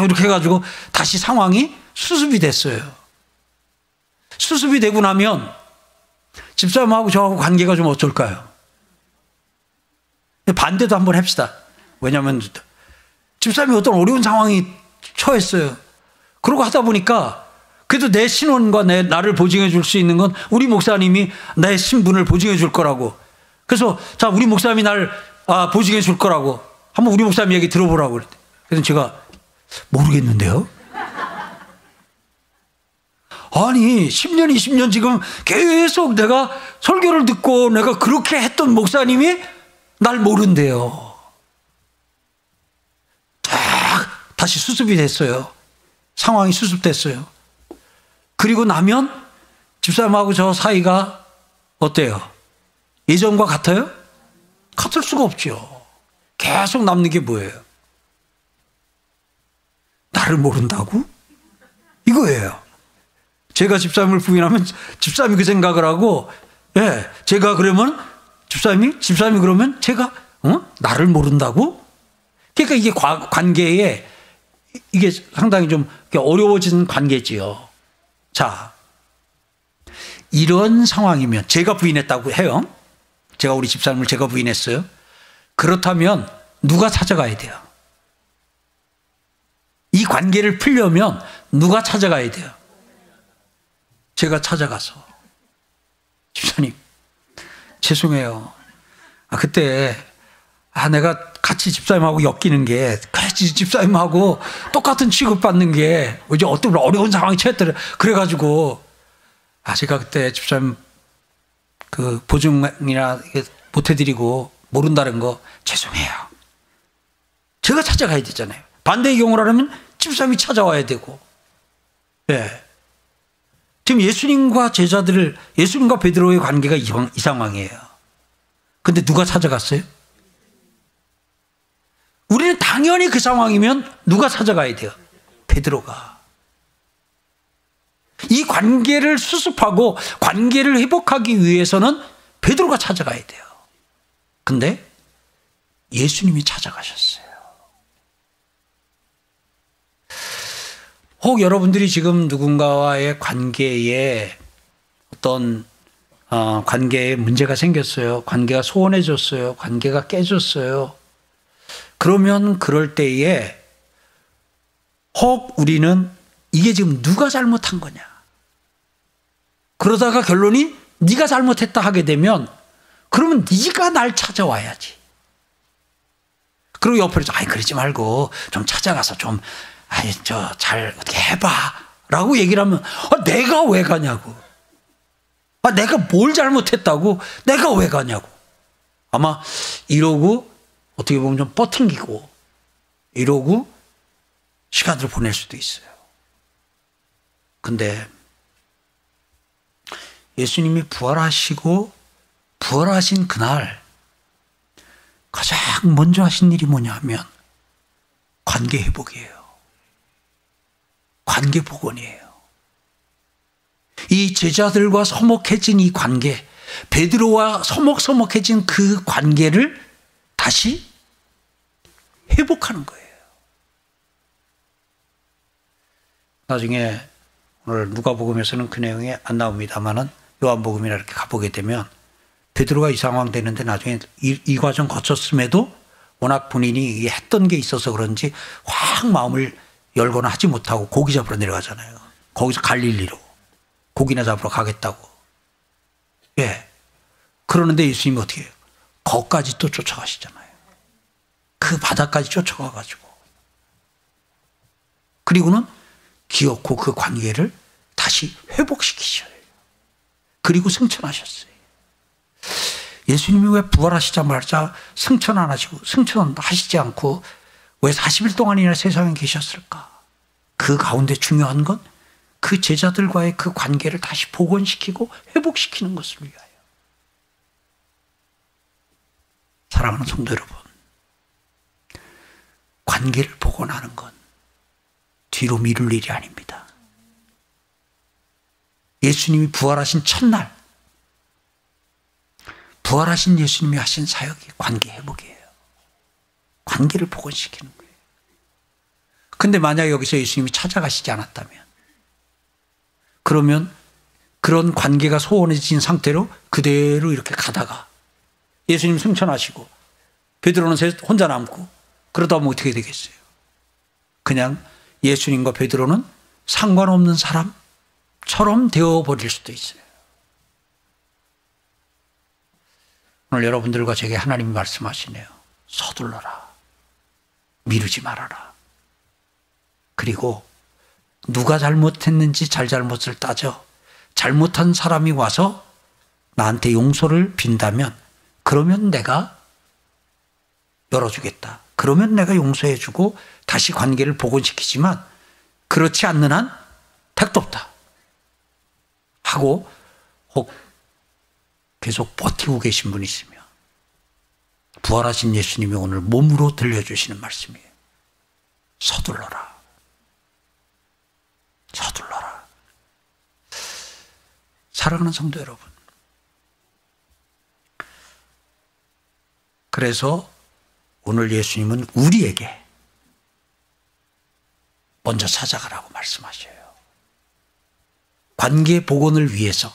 이렇게 해가지고 다시 상황이 수습이 됐어요. 수습이 되고 나면 집사람하고 저하고 관계가 좀 어떨까요? 반대도 한번 합시다. 왜냐하면 집사람이 어떤 어려운 상황이 처했어요. 그러고 하다 보니까 그래도 내 신원과 내 나를 보증해 줄 수 있는 건 우리 목사님이 내 신분을 보증해 줄 거라고. 그래서 자 우리 목사님이 날 아, 보증해 줄 거라고. 한번 우리 목사님 얘기 들어보라고 그랬대. 그래서 제가 모르겠는데요. 아니 10년 20년 지금 계속 내가 설교를 듣고 내가 그렇게 했던 목사님이 날 모른대요. 딱 다시 수습이 됐어요. 상황이 수습됐어요. 그리고 나면 집사람하고 저 사이가 어때요? 예전과 같아요? 같을 수가 없죠. 계속 남는 게 뭐예요? 나를 모른다고? 이거예요. 제가 집사님을 부인하면 집사님이 그 생각을 하고, 예, 제가 그러면 집사님이, 집사님이 그러면 제가, 어? 나를 모른다고? 그러니까 이게 관계에 이게 상당히 좀 어려워진 관계지요. 자, 이런 상황이면 제가 부인했다고 해요. 제가 우리 집사님을 제가 부인했어요. 그렇다면 누가 찾아가야 돼요? 이 관계를 풀려면 누가 찾아가야 돼요? 제가 찾아가서 집사님 죄송해요. 아, 그때 아 내가 같이 집사님하고 엮이는 게 같이 집사님하고 똑같은 취급받는 게 이제 어떤 어려운 상황이 처했더래. 그래가지고 아 제가 그때 집사님 그 보증이나 못 해드리고 모른다는 거 죄송해요. 제가 찾아가야 되잖아요. 반대의 경우라면 집사님이 찾아와야 되고. 네. 지금 예수님과 제자들을 예수님과 베드로의 관계가 이, 이 상황이에요. 근데 누가 찾아갔어요? 우리는 당연히 그 상황이면 누가 찾아가야 돼요? 베드로가. 이 관계를 수습하고 관계를 회복하기 위해서는 베드로가 찾아가야 돼요. 근데 예수님이 찾아가셨어요. 혹 여러분들이 지금 누군가와의 관계에 어떤 어, 관계에 문제가 생겼어요. 관계가 소원해졌어요. 관계가 깨졌어요. 그러면 그럴 때에 혹 우리는 이게 지금 누가 잘못한 거냐? 그러다가 결론이 네가 잘못했다 하게 되면 그러면 네가 날 찾아와야지. 그리고 옆으로 아이 그러지 말고 좀 찾아가서 좀 아이 저 잘 어떻게 해봐라고 얘기를 하면 아, 내가 왜 가냐고. 아 내가 뭘 잘못했다고 내가 왜 가냐고. 아마 이러고 어떻게 보면 좀 뻗팅기고 이러고 시간을 보낼 수도 있어요. 근데 예수님이 부활하시고 부활하신 그날 가장 먼저 하신 일이 뭐냐 하면 관계 회복이에요. 관계 복원이에요. 이 제자들과 서먹해진 이 관계, 베드로와 서먹서먹해진 그 관계를 다시 회복하는 거예요. 나중에 오늘 누가복음에서는 그 내용이 안 나옵니다만은 요한복음이나 이렇게 가보게 되면 베드로가 이 상황 되는데 나중에 이, 이 과정 거쳤음에도 워낙 본인이 했던 게 있어서 그런지 확 마음을 열거나 하지 못하고 고기 잡으러 내려가잖아요. 거기서 갈릴리로 고기나 잡으러 가겠다고. 예. 그러는데 예수님이 어떻게 해요? 거까지 또 쫓아가시잖아요. 그 바다까지 쫓아가가지고. 그리고는 기어코 그 관계를 다시 회복시키셔요. 그리고 승천하셨어요. 예수님이 왜 부활하시자마자 승천 안 하시고 승천하시지 않고 왜 40일 동안이나 세상에 계셨을까? 그 가운데 중요한 건 그 제자들과의 그 관계를 다시 복원시키고 회복시키는 것을 위하여. 사랑하는 성도 여러분, 관계를 복원하는 건 뒤로 미룰 일이 아닙니다. 예수님이 부활하신 첫날, 부활하신 예수님이 하신 사역이 관계 회복이에요. 관계를 복원시키는 거예요. 근데 만약 여기서 예수님이 찾아가시지 않았다면, 그러면 그런 관계가 소원해진 상태로 그대로 이렇게 가다가 예수님 승천하시고 베드로는 혼자 남고 그러다 보면 어떻게 되겠어요? 그냥 예수님과 베드로는 상관없는 사람처럼 되어버릴 수도 있어요. 오늘 여러분들과 제게 하나님이 말씀하시네요. 서둘러라. 미루지 말아라. 그리고 누가 잘못했는지 잘잘못을 따져 잘못한 사람이 와서 나한테 용서를 빈다면 그러면 내가 열어주겠다. 그러면 내가 용서해 주고 다시 관계를 복원시키지만 그렇지 않는 한 택도 없다. 하고 혹 계속 버티고 계신 분이 있으면 부활하신 예수님이 오늘 몸으로 들려주시는 말씀이에요. 서둘러라. 서둘러라. 사랑하는 성도 여러분. 그래서 오늘 예수님은 우리에게 먼저 찾아가라고 말씀하셔요. 관계 복원을 위해서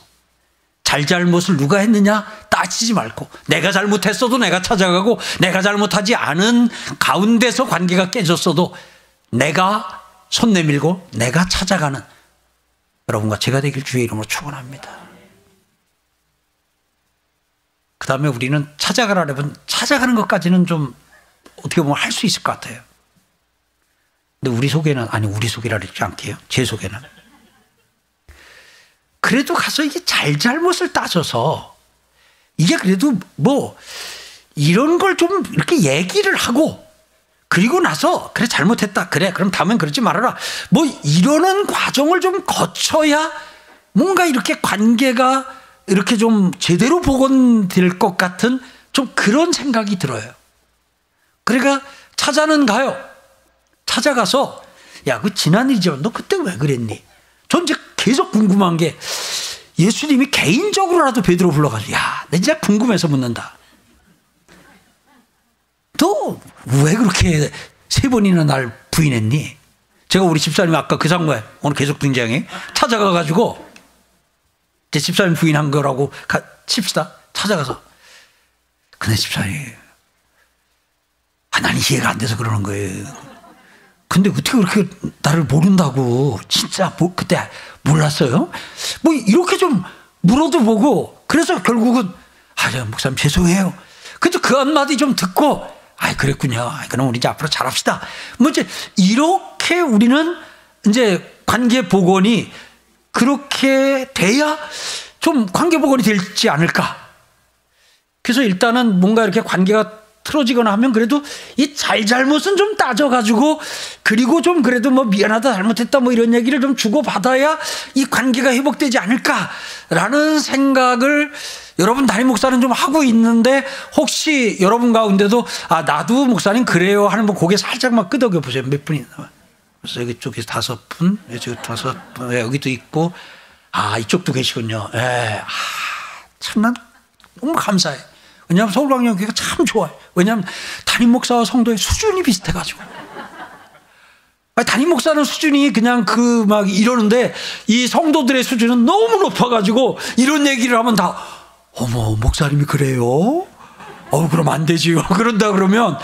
잘잘못을 누가 했느냐 따지지 말고 내가 잘못했어도 내가 찾아가고 내가 잘못하지 않은 가운데서 관계가 깨졌어도 내가 손 내밀고 내가 찾아가는 여러분과 제가 되길 주의 이름으로 축원합니다. 그 다음에 우리는 찾아가라면 찾아가는 것까지는 좀 어떻게 보면 할 수 있을 것 같아요. 근데 우리 속에는 아니 우리 속이라 그러지 않게요. 제 속에는 그래도 가서 이게 잘잘못을 따져서 이게 그래도 뭐 이런 걸 좀 이렇게 얘기를 하고 그리고 나서 그래 잘못했다 그래 그럼 다음엔 그러지 말아라 뭐 이러는 과정을 좀 거쳐야 뭔가 이렇게 관계가 이렇게 좀 제대로 복원될 것 같은 좀 그런 생각이 들어요. 그러니까 찾아는 가요. 찾아가서 야, 그 지난 일이지만 너 그때 왜 그랬니? 전 이제 계속 궁금한 게 예수님이 개인적으로라도 베드로 불러가지고 야, 내 진짜 궁금해서 묻는다. 너 왜 그렇게 세 번이나 날 부인했니? 제가 우리 집사님 아까 그 장관 오늘 계속 등장해 찾아가가지고 제 집사님 부인한 거라고 가, 칩시다 찾아가서 근데 집사님 아, 난 이해가 안 돼서 그러는 거예요. 근데 어떻게 그렇게 나를 모른다고 진짜 뭐, 그때 몰랐어요? 뭐 이렇게 좀 물어도 보고 그래서 결국은 아, 목사님 죄송해요. 근데 그 한마디 좀 듣고 아, 그랬군요. 그럼 우리 이제 앞으로 잘합시다. 뭐 이제 이렇게 우리는 이제 관계 복원이 그렇게 돼야 좀 관계 복원이 될지 않을까. 그래서 일단은 뭔가 이렇게 관계가 틀어지거나 하면 그래도 이 잘잘못은 좀 따져가지고 그리고 좀 그래도 뭐 미안하다 잘못했다 뭐 이런 얘기를 좀 주고받아야 이 관계가 회복되지 않을까라는 생각을 여러분 담임 목사는 좀 하고 있는데 혹시 여러분 가운데도 아 나도 목사님 그래요 하는 뭐 고개 살짝만 끄덕여 보세요 몇 분이 그래서 여기 쪽에 다섯 분 여기 다섯 분 여기도 있고 아, 이쪽도 계시군요. 예. 아, 참, 난 너무 감사해. 왜냐하면 서울광역교회가 참 좋아요. 왜냐하면 담임 목사와 성도의 수준이 비슷해가지고. 담임 목사는 수준이 그냥 그 막 이러는데 이 성도들의 수준은 너무 높아가지고 이런 얘기를 하면 다 어머 목사님이 그래요? 어 그럼 안 되지요. 그런다 그러면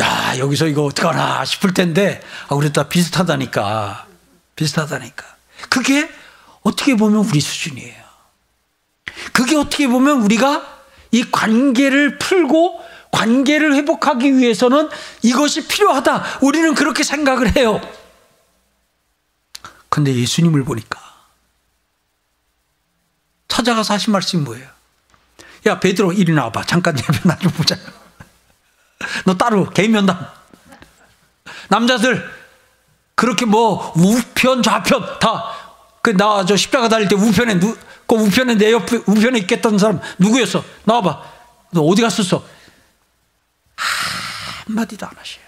야 여기서 이거 어떡하나 싶을 텐데 아, 우리 다 비슷하다니까 비슷하다니까 그게 어떻게 보면 우리 수준이에요. 그게 어떻게 보면 우리가 이 관계를 풀고 관계를 회복하기 위해서는 이것이 필요하다. 우리는 그렇게 생각을 해요. 근데 예수님을 보니까 찾아가서 하신 말씀이 뭐예요? 야, 베드로 이리 나와봐. 잠깐 내 면담 좀 보자. 너 따로 개인 면담. 남자들 그렇게 뭐 우편 좌편 다 그 나저 십자가 달릴 때 우편에 누, 그 우편에 내 옆에 우편에 있겠던 사람 누구였어? 나와봐. 너 어디 갔었어? 한마디도 안 하셔요.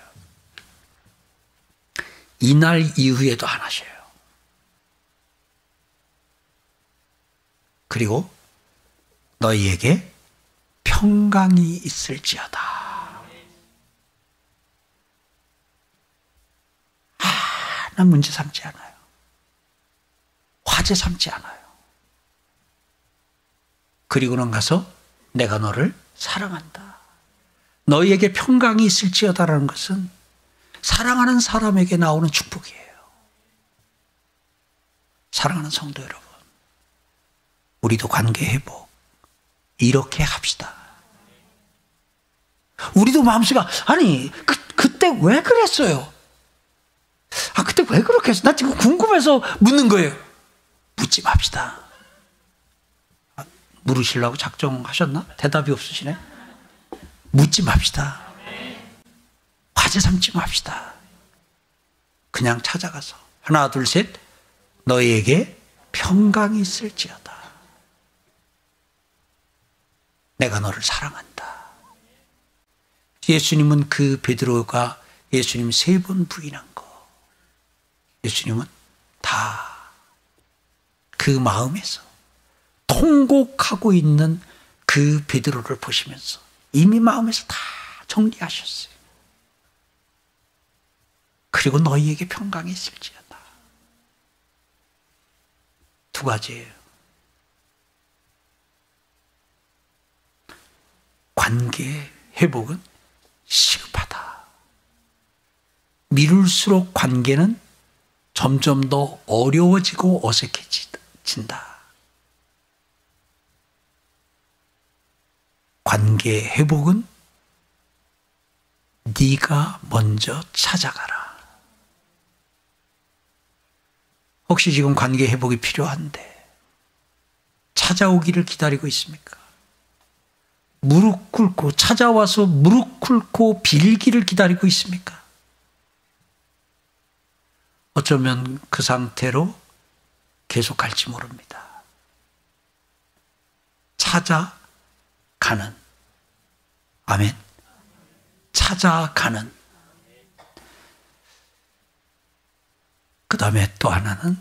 이날 이후에도 안 하셔요. 그리고 너희에게 평강이 있을지어다. 하나 문제 삼지 않아요. 화제 삼지 않아요. 그리고는 가서 내가 너를 사랑한다. 너희에게 평강이 있을지어다라는 것은 사랑하는 사람에게 나오는 축복이에요. 사랑하는 성도 여러분, 우리도 관계 회복 이렇게 합시다. 우리도 마음속에 아니 그, 그때 왜 그랬어요? 아 그때 왜 그렇게 했어? 나 지금 궁금해서 묻는 거예요. 묻지 맙시다. 아, 물으시려고 작정하셨나? 대답이 없으시네. 묻지 맙시다. 화제 삼지 맙시다. 그냥 찾아가서 하나 둘 셋 너희에게 평강이 있을지어다. 내가 너를 사랑한다. 예수님은 그 베드로가 예수님 세 번 부인한 거. 예수님은 다 그 마음에서 통곡하고 있는 그 베드로를 보시면서 이미 마음에서 다 정리하셨어요. 그리고 너희에게 평강이 있을지어다. 두 가지예요. 관계 회복은 시급하다. 미룰수록 관계는 점점 더 어려워지고 어색해진다. 관계 회복은 네가 먼저 찾아가라. 혹시 지금 관계 회복이 필요한데 찾아오기를 기다리고 있습니까? 무릎 꿇고 찾아와서 무릎 꿇고 빌기를 기다리고 있습니까? 어쩌면 그 상태로 계속 갈지 모릅니다. 찾아 가는 아멘. 찾아가는. 그 다음에 또 하나는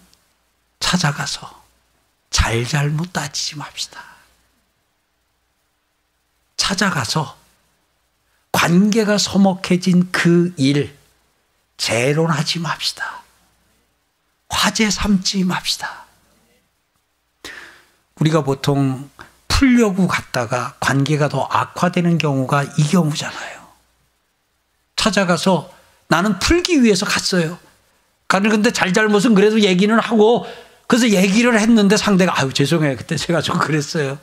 찾아가서 잘잘못 따지지 맙시다. 찾아가서 관계가 서먹해진 그 일, 재론하지 맙시다. 화제 삼지 맙시다. 우리가 보통 풀려고 갔다가 관계가 더 악화되는 경우가 이 경우잖아요. 찾아가서 나는 풀기 위해서 갔어요. 가는 근데 잘잘못은 그래도 얘기는 하고 그래서 얘기를 했는데 상대가 아유 죄송해요 그때 제가 좀 그랬어요.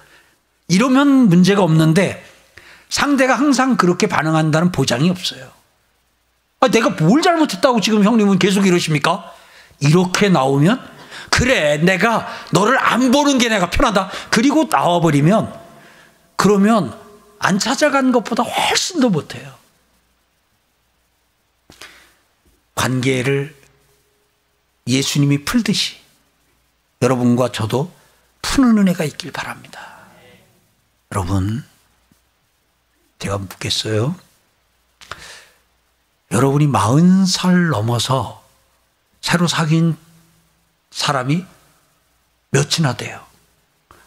이러면 문제가 없는데 상대가 항상 그렇게 반응한다는 보장이 없어요. 아, 내가 뭘 잘못했다고 지금 형님은 계속 이러십니까? 이렇게 나오면 그래, 내가 너를 안 보는 게 내가 편하다. 그리고 나와버리면, 그러면 안 찾아간 것보다 훨씬 더 못해요. 관계를 예수님이 풀듯이 여러분과 저도 푸는 은혜가 있길 바랍니다. 여러분, 제가 묻겠어요. 여러분이 마흔 살 넘어서 새로 사귄 사람이 몇이나 돼요.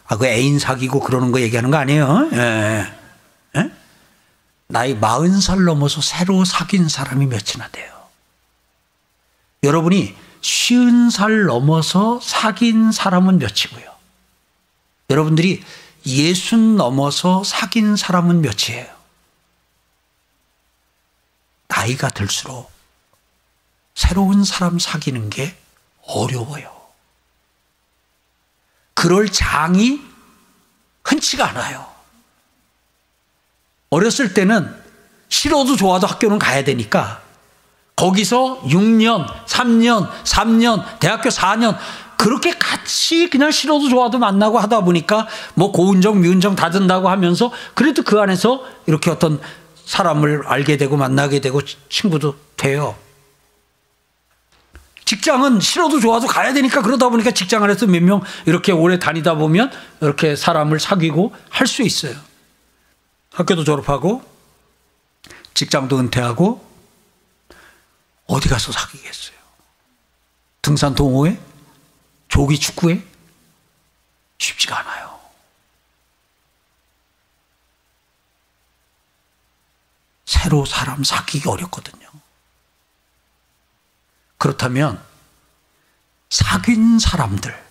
아, 그 애인 사귀고 그러는 거 얘기하는 거 아니에요? 예. 예? 나이 마흔 살 넘어서 새로 사귄 사람이 몇이나 돼요. 여러분이 쉬운 살 넘어서 사귄 사람은 몇이고요. 여러분들이 예순 넘어서 사귄 사람은 몇이에요. 나이가 들수록 새로운 사람 사귀는 게 어려워요. 그럴 장이 흔치가 않아요. 어렸을 때는 싫어도 좋아도 학교는 가야 되니까 거기서 6년, 3년, 3년, 대학교 4년 그렇게 같이 그냥 싫어도 좋아도 만나고 하다 보니까 뭐 고운정, 미운정 다 든다고 하면서 그래도 그 안에서 이렇게 어떤 사람을 알게 되고 만나게 되고 친구도 돼요. 직장은 싫어도 좋아도 가야 되니까 그러다 보니까 직장 안에서 몇 명 이렇게 오래 다니다 보면 이렇게 사람을 사귀고 할 수 있어요. 학교도 졸업하고 직장도 은퇴하고 어디 가서 사귀겠어요? 등산 동호회? 조기 축구회? 쉽지가 않아요. 새로 사람 사귀기 어렵거든요. 그렇다면 사귄 사람들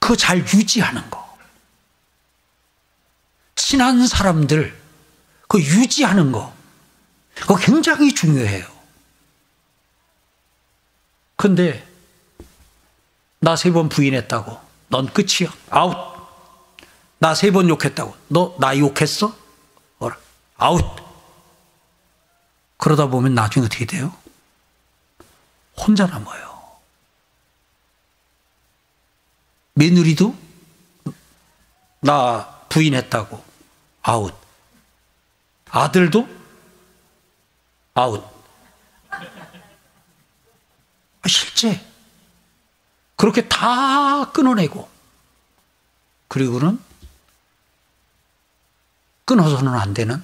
그 잘 유지하는 거 친한 사람들 그 유지하는 거 그거 굉장히 중요해요. 근데 나 세 번 부인했다고 넌 끝이야. 아웃. 나 세 번 욕했다고. 너 나 욕했어? 아웃 그러다 보면 나중에 어떻게 돼요? 혼자 남아요. 며느리도 나 부인했다고 아웃. 아들도 아웃. 실제 그렇게 다 끊어내고 그리고는 끊어서는 안 되는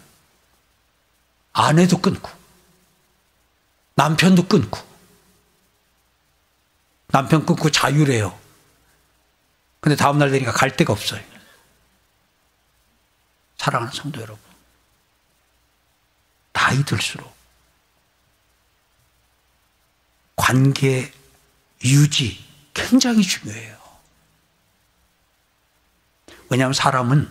아내도 끊고 남편도 끊고 남편 끊고 자유래요. 근데 다음날 되니까 갈 데가 없어요. 사랑하는 성도 여러분. 나이 들수록 관계 유지 굉장히 중요해요. 왜냐하면 사람은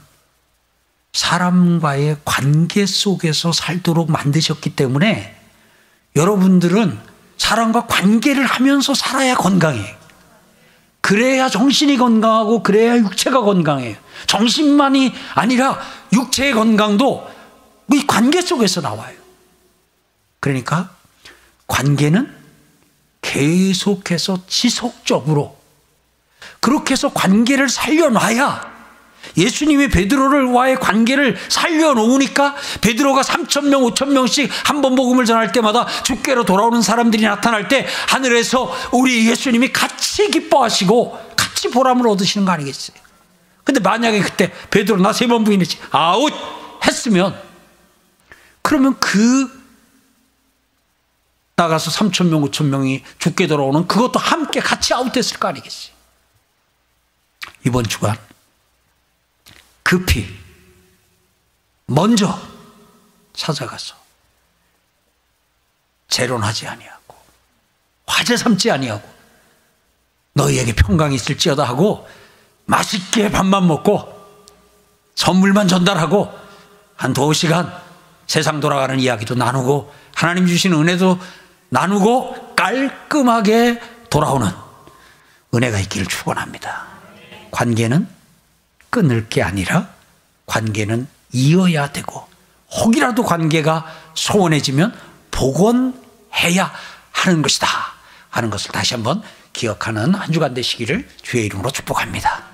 사람과의 관계 속에서 살도록 만드셨기 때문에 여러분들은 사람과 관계를 하면서 살아야 건강해요. 그래야 정신이 건강하고 그래야 육체가 건강해요. 정신만이 아니라 육체의 건강도 이 관계 속에서 나와요. 그러니까 관계는 계속해서 지속적으로 그렇게 해서 관계를 살려놔야 예수님이 베드로를와의 관계를 살려놓으니까 베드로가 3천 명, 5천 명씩 한 번 복음을 전할 때마다 주께로 돌아오는 사람들이 나타날 때 하늘에서 우리 예수님이 같이 기뻐하시고 같이 보람을 얻으시는 거 아니겠어요? 근데 만약에 그때 베드로 나 세 번 부인했지 아웃 했으면 그러면 그 나가서 3천 명, 5천 명이 죽게 돌아오는 그것도 함께 같이 아웃됐을 거 아니겠어요? 이번 주간 급히 먼저 찾아가서 재론하지 아니하고 화제 삼지 아니하고 너희에게 평강이 있을지어다 하고 맛있게 밥만 먹고 선물만 전달하고 한 두 시간 세상 돌아가는 이야기도 나누고 하나님 주신 은혜도 나누고 깔끔하게 돌아오는 은혜가 있기를 축원합니다. 관계는 끊을 게 아니라 관계는 이어야 되고 혹이라도 관계가 소원해지면 복원해야 하는 것이다 하는 것을 다시 한번 기억하는 한 주간 되시기를 주의 이름으로 축복합니다.